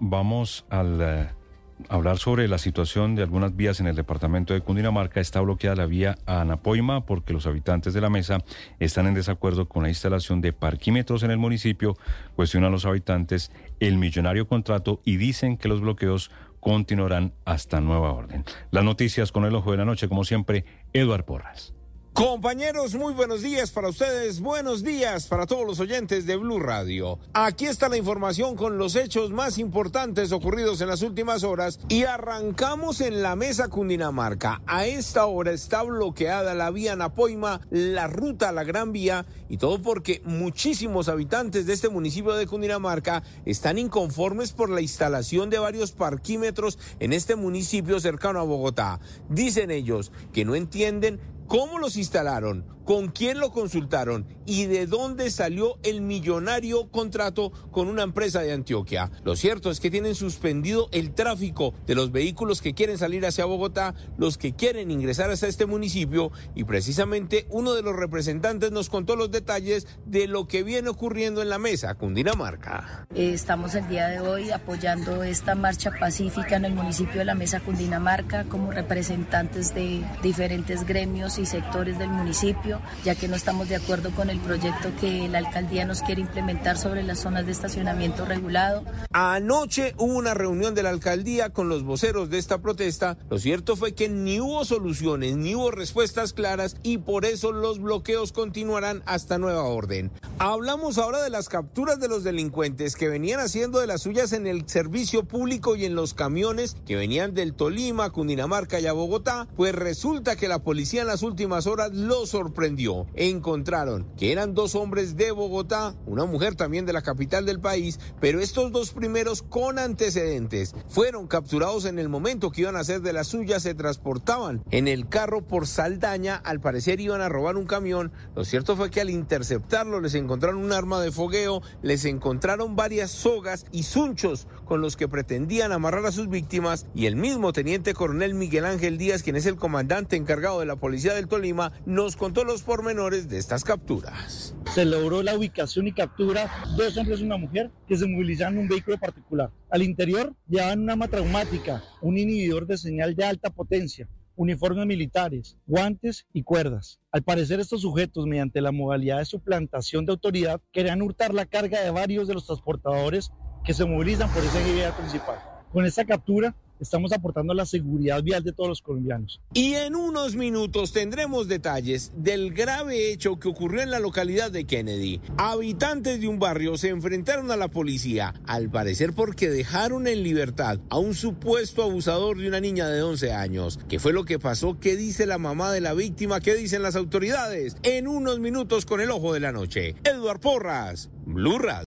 Vamos al eh, hablar sobre la situación de algunas vías en el departamento de Cundinamarca. Está bloqueada la vía a Anapoima porque los habitantes de la mesa están en desacuerdo con la instalación de parquímetros en el municipio. Cuestionan los habitantes el millonario contrato y dicen que los bloqueos continuarán hasta nueva orden. Las noticias con el ojo de la noche, como siempre, Eduard Porras. Compañeros, muy buenos días para ustedes, buenos días para todos los oyentes de Blue Radio. Aquí está la información con los hechos más importantes ocurridos en las últimas horas y arrancamos en la mesa Cundinamarca. A esta hora está bloqueada la vía Napoima, la ruta a la Gran Vía y todo porque muchísimos habitantes de este municipio de Cundinamarca están inconformes por la instalación de varios parquímetros en este municipio cercano a Bogotá. Dicen ellos que no entienden cómo los instalaron, con quién lo consultaron y de dónde salió el millonario contrato con una empresa de Antioquia. Lo cierto es que tienen suspendido el tráfico de los vehículos que quieren salir hacia Bogotá, los que quieren ingresar hasta este municipio y precisamente uno de los representantes nos contó los detalles de lo que viene ocurriendo en la mesa Cundinamarca. Estamos el día de hoy apoyando esta marcha pacífica en el municipio de la mesa Cundinamarca como representantes de diferentes gremios y sectores del municipio, ya que no estamos de acuerdo con el proyecto que la alcaldía nos quiere implementar sobre las zonas de estacionamiento regulado. Anoche hubo una reunión de la alcaldía con los voceros de esta protesta. Lo cierto fue que ni hubo soluciones, ni hubo respuestas claras y por eso los bloqueos continuarán hasta nueva orden. Hablamos ahora de las capturas de los delincuentes que venían haciendo de las suyas en el servicio público y en los camiones que venían del Tolima, Cundinamarca y a Bogotá, pues resulta que la policía en las últimas horas lo sorprendió. Encontraron que eran dos hombres de Bogotá, una mujer también de la capital del país, pero estos dos primeros con antecedentes fueron capturados en el momento que iban a hacer de las suyas, se transportaban en el carro por Saldaña, al parecer iban a robar un camión. Lo cierto fue que al interceptarlo les encontraron un arma de fogueo, les encontraron varias sogas y sunchos con los que pretendían amarrar a sus víctimas y el mismo teniente coronel Miguel Ángel Díaz, quien es el comandante encargado de la policía del Tolima, nos contó los pormenores de estas capturas. Se logró la ubicación y captura dos hombres y una mujer que se movilizaron en un vehículo particular. Al interior llevaban una arma traumática, un inhibidor de señal de alta potencia, uniformes militares, guantes y cuerdas. Al parecer estos sujetos, mediante la modalidad de suplantación de autoridad, querían hurtar la carga de varios de los transportadores que se movilizan por esa vía principal. Con esta captura estamos aportando la seguridad vial de todos los colombianos. Y en unos minutos tendremos detalles del grave hecho que ocurrió en la localidad de Kennedy. Habitantes de un barrio se enfrentaron a la policía, al parecer porque dejaron en libertad a un supuesto abusador de una niña de 11 años. ¿Qué fue lo que pasó? ¿Qué dice la mamá de la víctima? ¿Qué dicen las autoridades? En unos minutos con el ojo de la noche. Eduard Porras, Blue Radio.